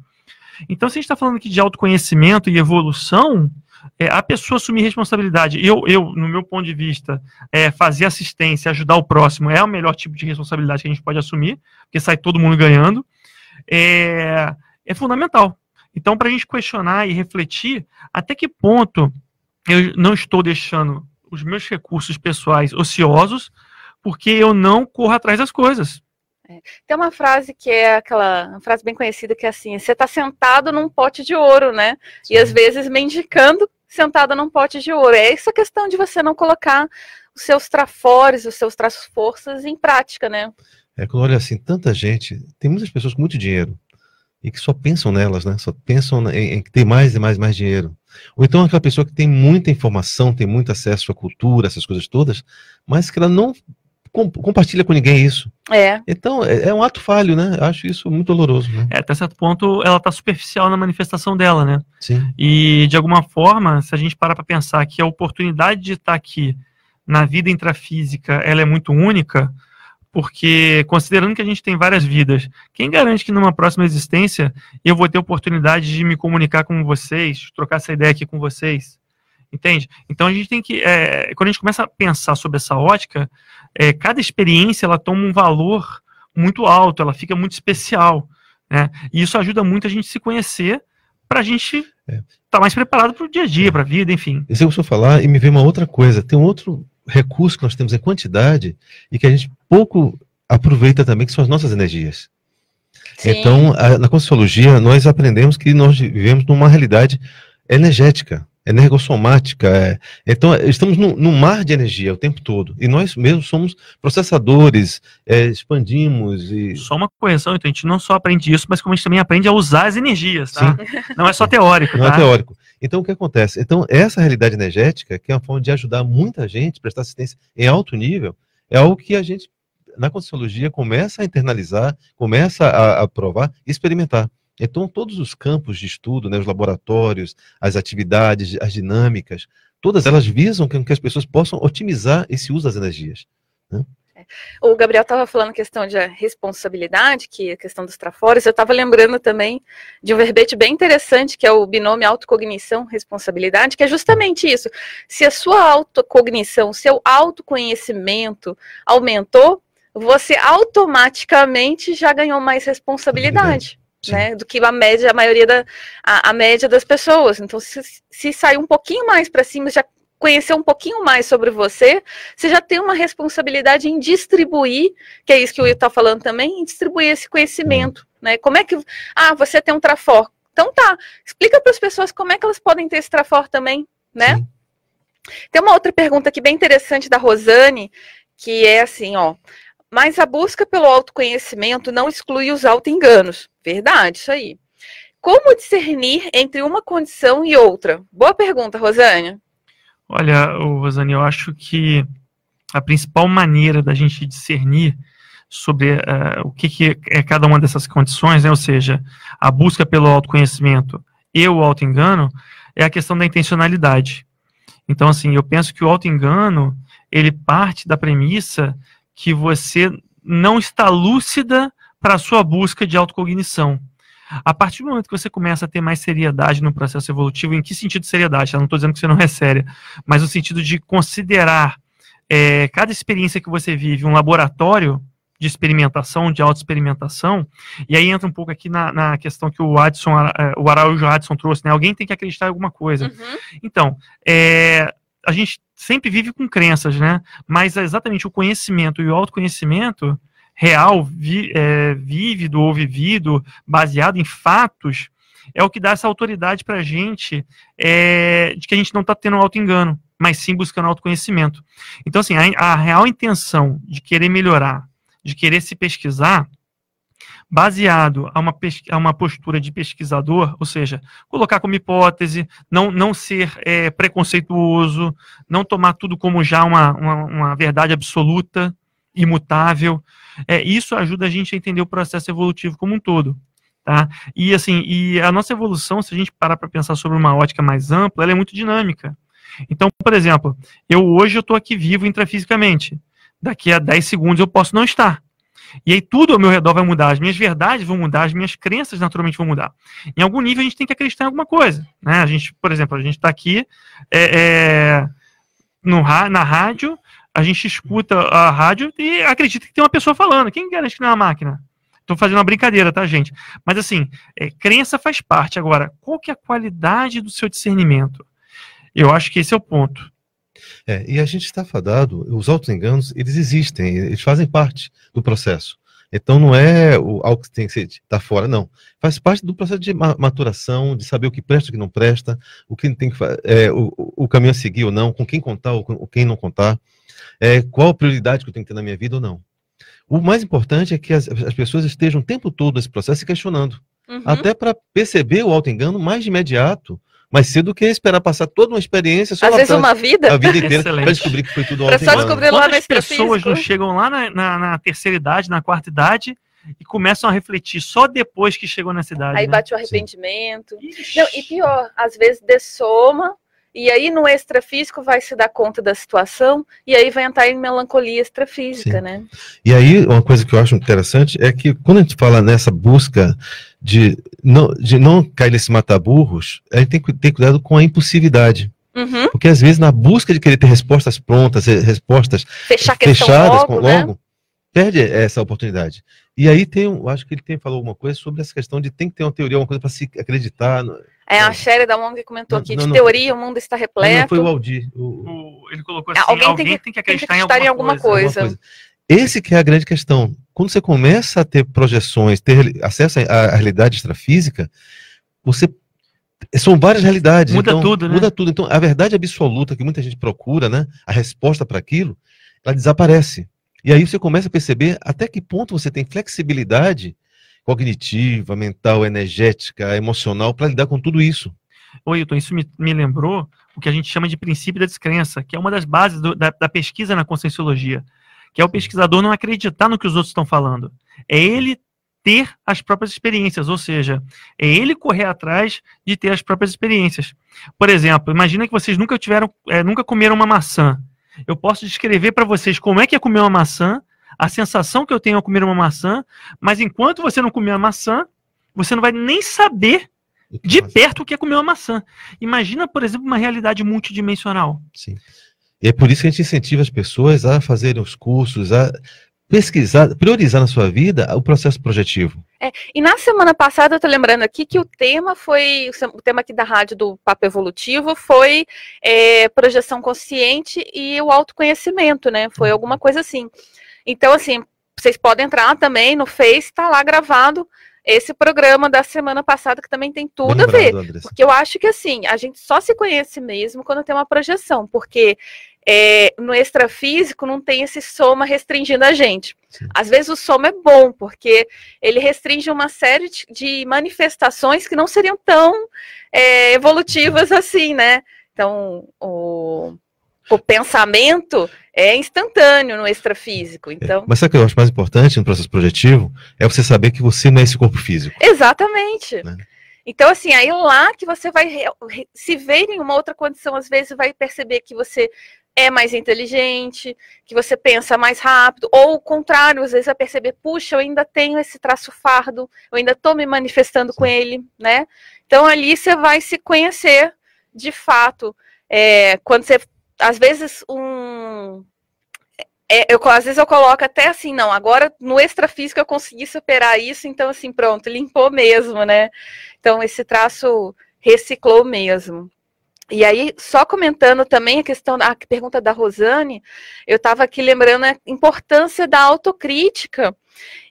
Então, se a gente está falando aqui de autoconhecimento e evolução, é, a pessoa assumir responsabilidade. Eu, eu, no meu ponto de vista, é, fazer assistência, ajudar o próximo é o melhor tipo de responsabilidade que a gente pode assumir, porque sai todo mundo ganhando. É, é fundamental. Então, para a gente questionar e refletir até que ponto eu não estou deixando os meus recursos pessoais ociosos porque eu não corro atrás das coisas. É. Tem uma frase que é aquela uma frase bem conhecida que é assim: você está sentado num pote de ouro, né? Sim. E às vezes mendicando sentado num pote de ouro. É essa questão de você não colocar os seus trafores, os seus traços forças em prática, né? É quando olha assim, tanta gente, tem muitas pessoas com muito dinheiro, e que só pensam nelas, né? Só pensam em, em ter mais e mais e mais dinheiro. Ou então aquela pessoa que tem muita informação, tem muito acesso à cultura, essas coisas todas, mas que ela não com, compartilha com ninguém isso. É. Então, é, é, um ato falho, né? Acho isso muito doloroso. Né? É, até certo ponto, ela está superficial na manifestação dela, né? Sim. E, de alguma forma, se a gente parar para pensar que a oportunidade de estar tá aqui na vida intrafísica, ela é muito única, porque considerando que a gente tem várias vidas, quem garante que numa próxima existência eu vou ter oportunidade de me comunicar com vocês, trocar essa ideia aqui com vocês? Entende? Então a gente tem que, é, quando a gente começa a pensar sobre essa ótica, é, cada experiência ela toma um valor muito alto, ela fica muito especial, né? E isso ajuda muito a gente se conhecer para a gente estar é. tá mais preparado para o dia a dia, para a vida, enfim. Você começou a falar e me veio uma outra coisa. Tem um outro recurso que nós temos em quantidade e que a gente pouco aproveita também, que são as nossas energias. Sim. Então, a, na Conscienciologia, nós aprendemos que nós vivemos numa realidade energética, energossomática. É. Então, estamos num, mar de energia o tempo todo. E nós mesmos somos processadores, é, expandimos. E... Só uma correção, então a gente não só aprende isso, mas como a gente também aprende a usar as energias, tá? Não é só teórico. Não é tá? é teórico. Então, o que acontece? Então, essa realidade energética, que é uma forma de ajudar muita gente, prestar assistência em alto nível, é algo que a gente, na Conscienciologia, começa a internalizar, começa a, a provar e experimentar. Então, todos os campos de estudo, né, os laboratórios, as atividades, as dinâmicas, todas elas visam que, que as pessoas possam otimizar esse uso das energias. Né? O Gabriel estava falando questão de responsabilidade, que é a questão dos trafores. Eu estava lembrando também de um verbete bem interessante, que é o binômio autocognição, responsabilidade, que é justamente isso. Se a sua autocognição, seu autoconhecimento aumentou, você automaticamente já ganhou mais responsabilidade. Né, do que a média, a maioria da a, a média das pessoas. Então, se, se sair um pouquinho mais para cima, já conhecer um pouquinho mais sobre você, você já tem uma responsabilidade em distribuir, que é isso que o Will está falando também, em distribuir esse conhecimento, né? Como é que, ah, você tem um trafor, então tá, explica para as pessoas como é que elas podem ter esse trafor também, né? Sim. Tem uma outra pergunta aqui bem interessante da Rosane, que é assim, ó, mas a busca pelo autoconhecimento não exclui os auto-enganos. Verdade, isso aí. Como discernir entre uma condição e outra? Boa pergunta, Rosânia. Olha, Rosane, eu acho que a principal maneira da gente discernir sobre uh, o que, que, é cada uma dessas condições, né, ou seja, a busca pelo autoconhecimento e o autoengano, é a questão da intencionalidade. Então, assim, eu penso que o autoengano, ele parte da premissa que você não está lúcida para a sua busca de autocognição. A partir do momento que você começa a ter mais seriedade no processo evolutivo, em que sentido seriedade? Eu não estou dizendo que você não é séria, mas no sentido de considerar é, cada experiência que você vive um laboratório de experimentação, de autoexperimentação, e aí entra um pouco aqui na, na questão que o Adson, é, o Araújo Adson trouxe, né? Alguém tem que acreditar em alguma coisa. Uhum. Então, é, a gente sempre vive com crenças, né? Mas é exatamente o conhecimento e o autoconhecimento real, vi, é, vívido ou vivido, baseado em fatos, é o que dá essa autoridade para a gente é, de que a gente não está tendo auto-engano, mas sim buscando autoconhecimento. Então, assim, a, a real intenção de querer melhorar, de querer se pesquisar, baseado a uma, a uma postura de pesquisador, ou seja, colocar como hipótese, não, não ser é, preconceituoso, não tomar tudo como já uma, uma, uma verdade absoluta, imutável. É, isso ajuda a gente a entender o processo evolutivo como um todo. Tá? E assim, e a nossa evolução, se a gente parar para pensar sobre uma ótica mais ampla, ela é muito dinâmica. Então, por exemplo, eu hoje eu estou aqui vivo intrafisicamente. Daqui a 10 segundos eu posso não estar. E aí tudo ao meu redor vai mudar, as minhas verdades vão mudar, as minhas crenças naturalmente vão mudar. Em algum nível a gente tem que acreditar em alguma coisa. Né? A gente, por exemplo, a gente está aqui é, é, no, na rádio, a gente escuta a rádio e acredita que tem uma pessoa falando. Quem garante que não é uma máquina? Estou fazendo uma brincadeira, tá, gente? Mas assim, é, crença faz parte. Agora, qual que é a qualidade do seu discernimento? Eu acho que esse é o ponto. É, e a gente está fadado, os auto-enganos, eles existem, eles fazem parte do processo. Então não é o, algo que tem que estar tá fora, não. Faz parte do processo de maturação, de saber o que presta o que não presta, o que tem que é, o, o caminho a seguir ou não, com quem contar ou com quem não contar, é, qual a prioridade que eu tenho que ter na minha vida ou não. O mais importante é que as, as pessoas estejam o tempo todo nesse processo se questionando. Uhum. Até para perceber o auto-engano mais de imediato mais cedo do que esperar passar toda uma experiência. Às vezes uma vida. A vida inteira para descobrir que foi tudo Para só descobrir lá Quantas pessoas não chegam lá na, na, na, terceira idade, na quarta idade, e começam a refletir só depois que chegou nessa idade. Aí né? bate o arrependimento. Não, e pior, às vezes dessoma e aí no extrafísico vai se dar conta da situação e aí vai entrar em melancolia extrafísica, Sim. né? E aí uma coisa que eu acho interessante é que quando a gente fala nessa busca de não, de não cair nesse mataburros, a gente tem que ter cuidado com a impulsividade. Uhum. Porque às vezes na busca de querer ter respostas prontas, respostas Fechar fechadas logo, logo né? perde essa oportunidade. E aí tem, eu acho que ele tem falou alguma coisa sobre essa questão de tem que ter uma teoria, alguma coisa para se acreditar. É, a Sherry da Wong comentou não, aqui, não, de não, teoria o mundo está repleto. Não, foi o Aldir. O, o, ele colocou assim, alguém, alguém tem, que, tem que acreditar, tem que em, alguma, em alguma coisa. coisa. Esse que é a grande questão. Quando você começa a ter projeções, ter acesso à realidade extrafísica, você são várias realidades. Muda então, tudo, né? Muda tudo. Então, a verdade absoluta que muita gente procura, né? A resposta para aquilo, ela desaparece. E aí você começa a perceber até que ponto você tem flexibilidade cognitiva, mental, energética, emocional para lidar com tudo isso. Oi, Hilton, isso me, me, lembrou o que a gente chama de princípio da descrença, que é uma das bases do, da, da pesquisa na conscienciologia, que é o pesquisador não acreditar no que os outros estão falando. É ele ter as próprias experiências, ou seja, é ele correr atrás de ter as próprias experiências. Por exemplo, imagina que vocês nunca tiveram, é, nunca comeram uma maçã eu posso descrever para vocês como é que é comer uma maçã, a sensação que eu tenho ao comer uma maçã, mas enquanto você não comer a maçã, você não vai nem saber de perto o que é comer uma maçã. Imagina, por exemplo, uma realidade multidimensional. Sim. E é por isso que a gente incentiva as pessoas a fazerem os cursos, a pesquisar, priorizar na sua vida o processo projetivo. É, e na semana passada, eu tô lembrando aqui que o tema foi, o tema aqui da rádio do Papo Evolutivo foi é, projeção consciente e o autoconhecimento, né? Foi alguma coisa assim. Então, assim, vocês podem entrar também no Face, tá lá gravado esse programa da semana passada que também tem tudo a ver. Porque eu acho que assim, a gente só se conhece mesmo quando tem uma projeção, porque é, no extrafísico não tem esse soma restringindo a gente. Sim. Às vezes o soma é bom, porque ele restringe uma série de manifestações que não seriam tão é, evolutivas assim, né? Então, o, o pensamento é instantâneo no extrafísico. Então... É, mas sabe o que eu acho mais importante no processo projetivo? É você saber que você não é esse corpo físico. Exatamente. Né? Então, assim, aí lá que você vai se ver em uma outra condição, às vezes vai perceber que você é mais inteligente, que você pensa mais rápido, ou o contrário, às vezes vai perceber, puxa, eu ainda tenho esse traço fardo, eu ainda estou me manifestando com ele, né? Então ali você vai se conhecer de fato. É, quando você, às vezes, um. É, eu, às vezes eu coloco até assim, não, agora no extrafísico eu consegui superar isso, então assim, pronto, limpou mesmo, né? Então esse traço reciclou mesmo. E aí, só comentando também a questão da a pergunta da Rosane, eu estava aqui lembrando a importância da autocrítica.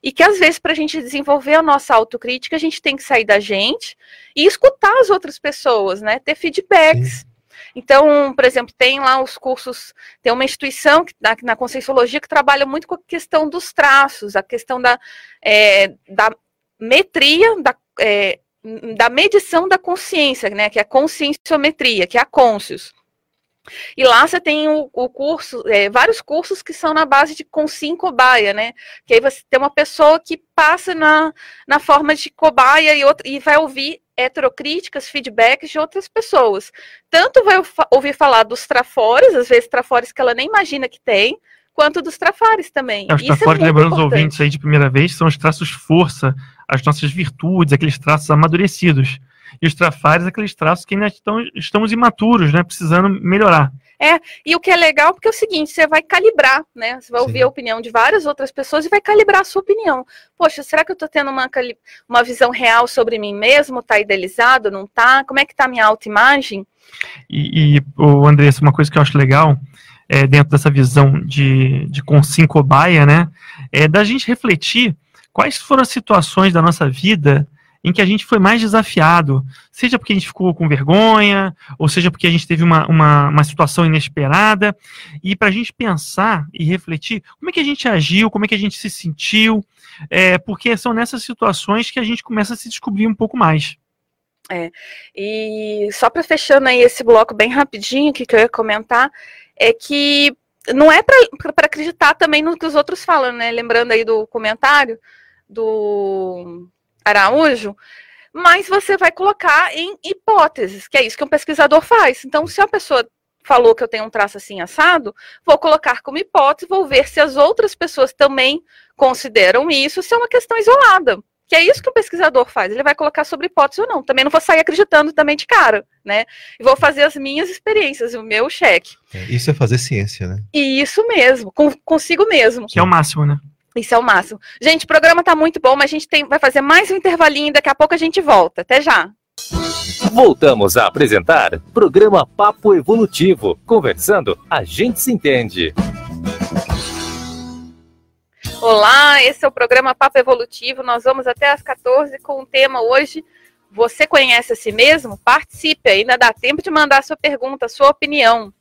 E que às vezes, para a gente desenvolver a nossa autocrítica, a gente tem que sair da gente e escutar as outras pessoas, né? Ter feedbacks. Sim. Então, por exemplo, tem lá os cursos, tem uma instituição que, na, na Conscienciologia que trabalha muito com a questão dos traços, a questão da, é, da metria, da, é, da medição da consciência, né, que é a conscienciometria, que é a Conscius. E lá você tem o, o curso, é, vários cursos que são na base de consim cobaia, né? Que aí você tem uma pessoa que passa na, na forma de cobaia e, outra, e vai ouvir heterocríticas, feedbacks de outras pessoas. Tanto vai ouvir falar dos trafores, às vezes trafores que ela nem imagina que tem, quanto dos trafares também. É, os trafores, é lembrando importante. os ouvintes aí de primeira vez, são os traços força, as nossas virtudes, aqueles traços amadurecidos. E os trafares, aqueles traços que ainda estão, estamos imaturos, né? Precisando melhorar. É, e o que é legal, porque é o seguinte, você vai calibrar, né? Você vai Sim. ouvir a opinião de várias outras pessoas e vai calibrar a sua opinião. Poxa, será que eu estou tendo uma, uma visão real sobre mim mesmo? Está idealizado, não está? Como é que está a minha autoimagem? E, e o Andressa, uma coisa que eu acho legal, é, dentro dessa visão de, de consim cobaia, né? É da gente refletir quais foram as situações da nossa vida em que a gente foi mais desafiado, seja porque a gente ficou com vergonha, ou seja porque a gente teve uma, uma, uma situação inesperada, e para a gente pensar e refletir como é que a gente agiu, como é que a gente se sentiu, é, porque são nessas situações que a gente começa a se descobrir um pouco mais. É, e só para fechando aí esse bloco bem rapidinho, que, que eu ia comentar, é que não é para acreditar também no que os outros falam, né? Lembrando aí do comentário do Araújo, mas você vai colocar em hipóteses, que é isso que um pesquisador faz. Então, se a pessoa falou que eu tenho um traço assim assado, vou colocar como hipótese, vou ver se as outras pessoas também consideram isso, se é uma questão isolada. Que é isso que o pesquisador faz. Ele vai colocar sobre hipótese ou não. Também não vou sair acreditando também de cara, né? E vou fazer as minhas experiências, o meu cheque. É, isso é fazer ciência, né? E isso mesmo, com, consigo mesmo. Que é o máximo, né? Isso é o máximo. Gente, o programa está muito bom, mas a gente tem, vai fazer mais um intervalinho, daqui a pouco a gente volta. Até já. Voltamos a apresentar programa Papo Evolutivo. Conversando, a gente se entende. Olá, esse é o programa Papo Evolutivo. Nós vamos até às 14 com o tema hoje. Você conhece a si mesmo? Participe, ainda dá tempo de mandar sua pergunta, sua opinião.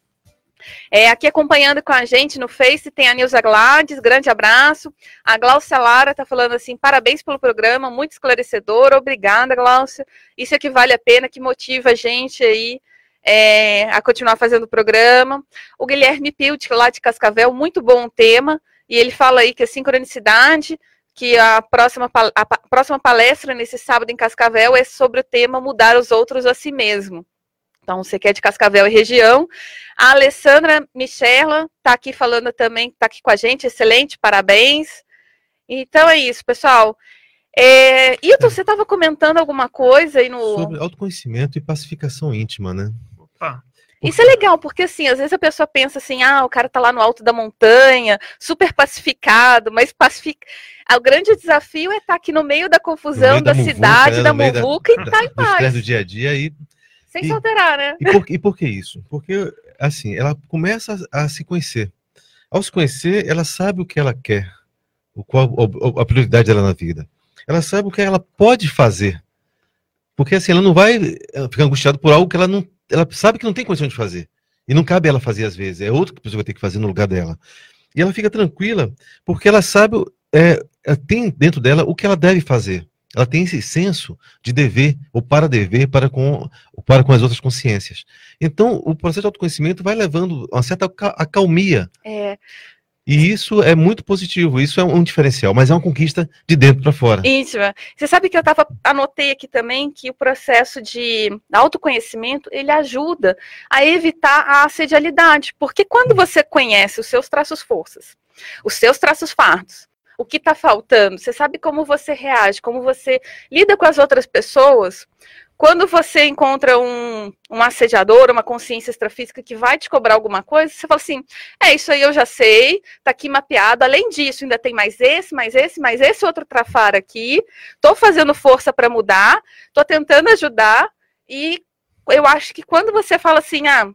É, aqui acompanhando com a gente no Face tem a Nilza Gladys, grande abraço. A Glaucia Lara está falando assim: parabéns pelo programa, muito esclarecedor, obrigada, Glaucia. Isso é que vale a pena, que motiva a gente aí é, a continuar fazendo o programa. O Guilherme Pilt, lá de Cascavel, muito bom tema, e ele fala aí que a sincronicidade, que a próxima, a próxima palestra nesse sábado em Cascavel é sobre o tema mudar os outros a si mesmo. Então, você quer é de Cascavel e região. A Alessandra Michela está aqui falando também, está aqui com a gente, excelente, parabéns. Então é isso, pessoal. É, Ito, você estava comentando alguma coisa aí no. Sobre autoconhecimento e pacificação íntima, né? Opa. Isso é legal, porque assim, às vezes a pessoa pensa assim, ah, o cara tá lá no alto da montanha, super pacificado, mas pacifica. O grande desafio é estar tá aqui no meio da confusão meio da, da cidade, né? da muvuca, e estar tá em paz. Do dia a dia e sem e, se alterar, né? E por, e por que isso? Porque, assim, ela começa a, a, se conhecer. Ao se conhecer, ela sabe o que ela quer, o qual a, a prioridade dela na vida. Ela sabe o que ela pode fazer. Porque, assim, ela não vai ficar angustiada por algo que ela não. Ela sabe que não tem condição de fazer. E não cabe ela fazer às vezes. É outra pessoa que vai ter que fazer no lugar dela. E ela fica tranquila, porque ela sabe, é, tem dentro dela o que ela deve fazer ela tem esse senso de dever ou para dever para com, para com as outras consciências. Então, o processo de autoconhecimento vai levando uma certa acalmia. É. E isso é muito positivo, isso é um diferencial, mas é uma conquista de dentro para fora. Íntima. Você sabe que eu tava, anotei aqui também que o processo de autoconhecimento, ele ajuda a evitar a assedialidade, porque quando você conhece os seus traços forças, os seus traços fardos, o que está faltando, você sabe como você reage, como você lida com as outras pessoas, quando você encontra um, um assediador, uma consciência extrafísica que vai te cobrar alguma coisa, você fala assim: é, isso aí eu já sei, tá aqui mapeado. Além disso, ainda tem mais esse, mais esse, mais esse outro trafar aqui. Tô fazendo força para mudar, tô tentando ajudar. E eu acho que quando você fala assim, ah,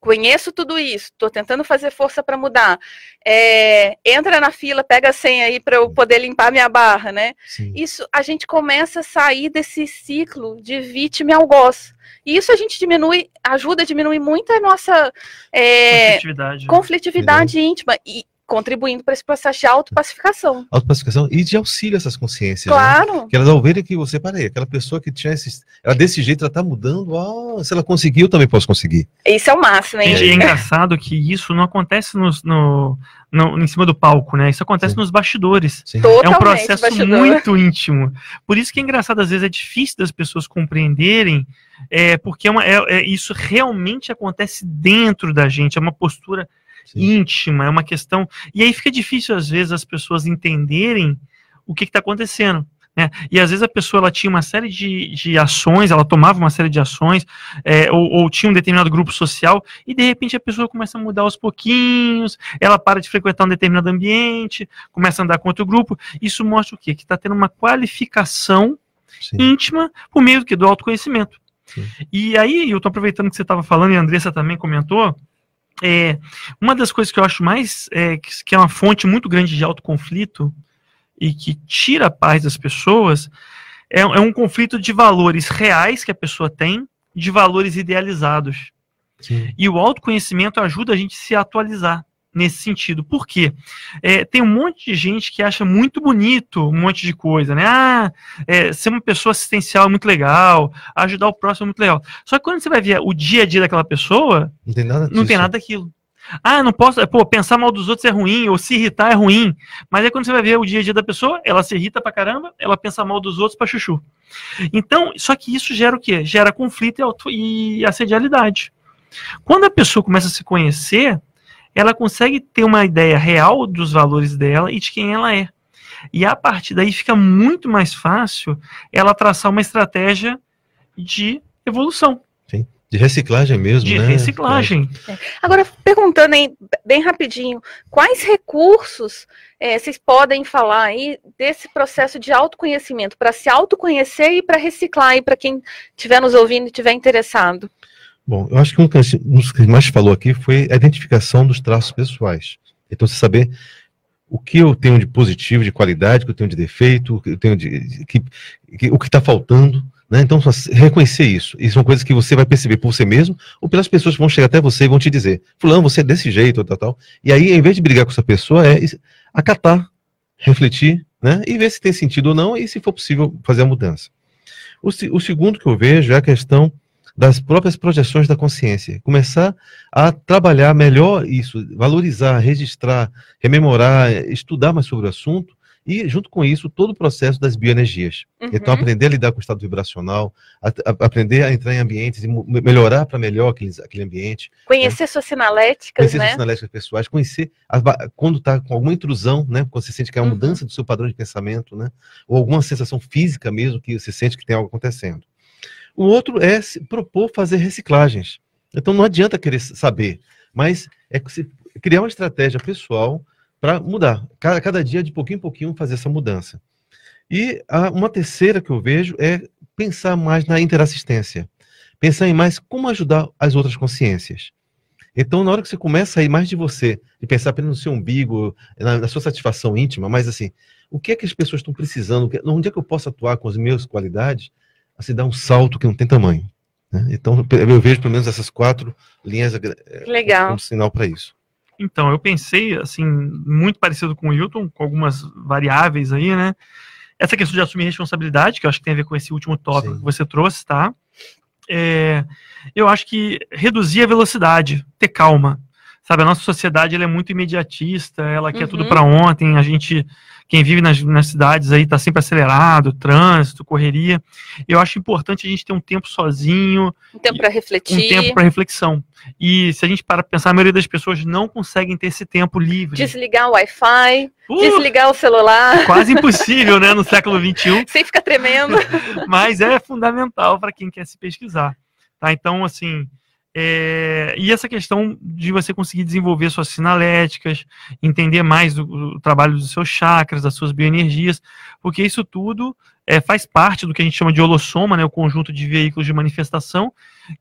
conheço tudo isso, estou tentando fazer força para mudar. É, entra na fila, pega a senha aí para eu poder limpar minha barra, né? Sim. Isso a gente começa a sair desse ciclo de vítima e algoz. E isso a gente diminui, ajuda a diminuir muito a nossa é, conflitividade, conflitividade íntima. E, contribuindo para esse processo de autopacificação. Autopacificação e de auxílio a essas consciências. Né? Claro. Né? Que elas ao verem que você, parei, aquela pessoa que tinha esse. Ela desse jeito, ela está mudando. Ah, se ela conseguiu, eu também posso conseguir. Isso é o máximo, hein? E é engraçado que isso não acontece no, no, no em cima do palco, né? Isso acontece Sim. nos bastidores. Sim. É um processo bastidor. muito íntimo. Por isso que é engraçado, às vezes é difícil das pessoas compreenderem é, porque é uma, é, é, isso realmente acontece dentro da gente, é uma postura Sim. íntima, é uma questão. E aí fica difícil, às vezes, as pessoas entenderem o que está acontecendo. Né? E às vezes a pessoa ela tinha uma série de, de ações, ela tomava uma série de ações, é, ou, ou, tinha um determinado grupo social, e de repente a pessoa começa a mudar aos pouquinhos, ela para de frequentar um determinado ambiente, começa a andar com outro grupo. Isso mostra o quê? Que está tendo uma qualificação Sim. íntima por meio do, que? do autoconhecimento. Sim. E aí, eu estou aproveitando que você estava falando, e a Andressa também comentou, é, uma das coisas que eu acho mais é, que, que é uma fonte muito grande de autoconflito e que tira a paz das pessoas é, é um conflito de valores reais que a pessoa tem, de valores idealizados. Sim. E o autoconhecimento ajuda a gente a se atualizar nesse sentido. Por quê? É, tem um monte de gente que acha muito bonito um monte de coisa, né? Ah, é, ser uma pessoa assistencial é muito legal, ajudar o próximo é muito legal. Só que quando você vai ver o dia a dia daquela pessoa, não tem nada, não tem nada daquilo. Ah, não posso, pô, pensar mal dos outros é ruim, ou se irritar é ruim. Mas aí quando você vai ver o dia a dia da pessoa, ela se irrita pra caramba, ela pensa mal dos outros pra chuchu. Então, só que isso gera o quê? Gera conflito e, auto, e assedialidade. Quando a pessoa começa a se conhecer, ela consegue ter uma ideia real dos valores dela e de quem ela é. E a partir daí fica muito mais fácil ela traçar uma estratégia de evolução. Sim. De reciclagem mesmo, de né? reciclagem. É. Agora, perguntando aí, bem rapidinho, quais recursos é, vocês podem falar aí desse processo de autoconhecimento, para se autoconhecer e para reciclar aí, para quem estiver nos ouvindo e estiver interessado? Bom, eu acho que um dos que mais falou aqui foi a identificação dos traços pessoais. Então, você saber o que eu tenho de positivo, de qualidade, o que eu tenho de defeito, o que eu tenho de. Que, que, o que está faltando. Né? Então, reconhecer isso. Isso são coisas que você vai perceber por você mesmo ou pelas pessoas que vão chegar até você e vão te dizer: Fulano, você é desse jeito, tal, tal. E aí, em vez de brigar com essa pessoa, é acatar, refletir, né? E ver se tem sentido ou não e, se for possível, fazer a mudança. O, o segundo que eu vejo é a questão das próprias projeções da consciência. Começar a trabalhar melhor isso, valorizar, registrar, rememorar, estudar mais sobre o assunto e, junto com isso, todo o processo das bioenergias. Uhum. Então, aprender a lidar com o estado vibracional, a, a, aprender a entrar em ambientes e melhorar para melhor aquele, aquele ambiente. Conhecer né? suas sinaléticas, conhecer né? suas sinaléticas pessoais, conhecer quando está com alguma intrusão, né? Quando você sente que é uma uhum. mudança do seu padrão de pensamento, né? Ou alguma sensação física mesmo que você sente que tem algo acontecendo. O outro é se propor fazer reciclagens. Então não adianta querer saber, mas é criar uma estratégia pessoal para mudar. Cada, cada, dia, de pouquinho em pouquinho, fazer essa mudança. E a, uma terceira que eu vejo é pensar mais na interassistência. Pensar em mais como ajudar as outras consciências. Então, na hora que você começa a ir mais de você, de pensar apenas no seu umbigo, na, na, sua satisfação íntima, mas assim, o que é que as pessoas estão precisando? Onde é que eu posso atuar com as minhas qualidades? A se dar um salto que não tem tamanho. Né? Então, eu vejo pelo menos essas quatro linhas eh, Legal. como sinal para isso. Então, eu pensei, assim, muito parecido com o Hilton, com algumas variáveis aí, né? Essa questão de assumir responsabilidade, que eu acho que tem a ver com esse último tópico Sim. que você trouxe, tá? É, eu acho que reduzir a velocidade, ter calma, Sabe, a nossa sociedade ela é muito imediatista, ela quer tudo para ontem, a gente quem vive nas, nas cidades aí está sempre acelerado, trânsito, correria. Eu acho importante a gente ter um tempo sozinho. Um tempo para refletir. Um tempo para reflexão. E se a gente para pensar, a maioria das pessoas não conseguem ter esse tempo livre. Desligar o Wi-Fi, uh, desligar o celular. Quase impossível, né, no século XXI. Sem ficar tremendo. Mas é fundamental para quem quer se pesquisar. Tá? Então, assim, é, e essa questão de você conseguir desenvolver suas sinaléticas, entender mais do, do trabalho dos seus chakras, das suas bioenergias, porque isso tudo é, faz parte do que a gente chama de holossoma, né, o conjunto de veículos de manifestação,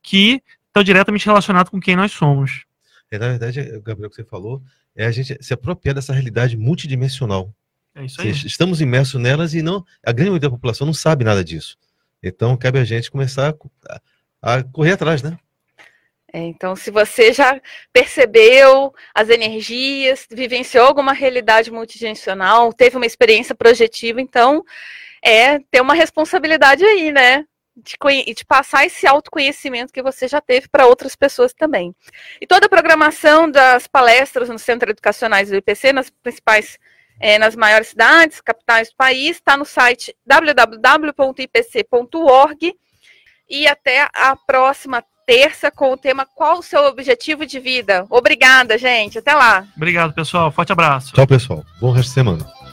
que estão diretamente relacionados com quem nós somos. É, na verdade, Gabriel, o que você falou, é a gente se apropriar dessa realidade multidimensional. É isso aí. Estamos imersos nelas e não a grande maioria da população não sabe nada disso. Então, cabe a gente começar a, a correr atrás, né? É, então, se você já percebeu as energias, vivenciou alguma realidade multidimensional, teve uma experiência projetiva, então é ter uma responsabilidade aí, né? De, de passar esse autoconhecimento que você já teve para outras pessoas também. E toda a programação das palestras no Centro Educacionais do IPC, nas principais, é, nas maiores cidades, capitais do país, está no site www.ipc.org. E até a próxima terça com o tema Qual o seu objetivo de vida? Obrigada, gente. Até lá. Obrigado, pessoal. Forte abraço. Tchau, pessoal. Bom resto de semana.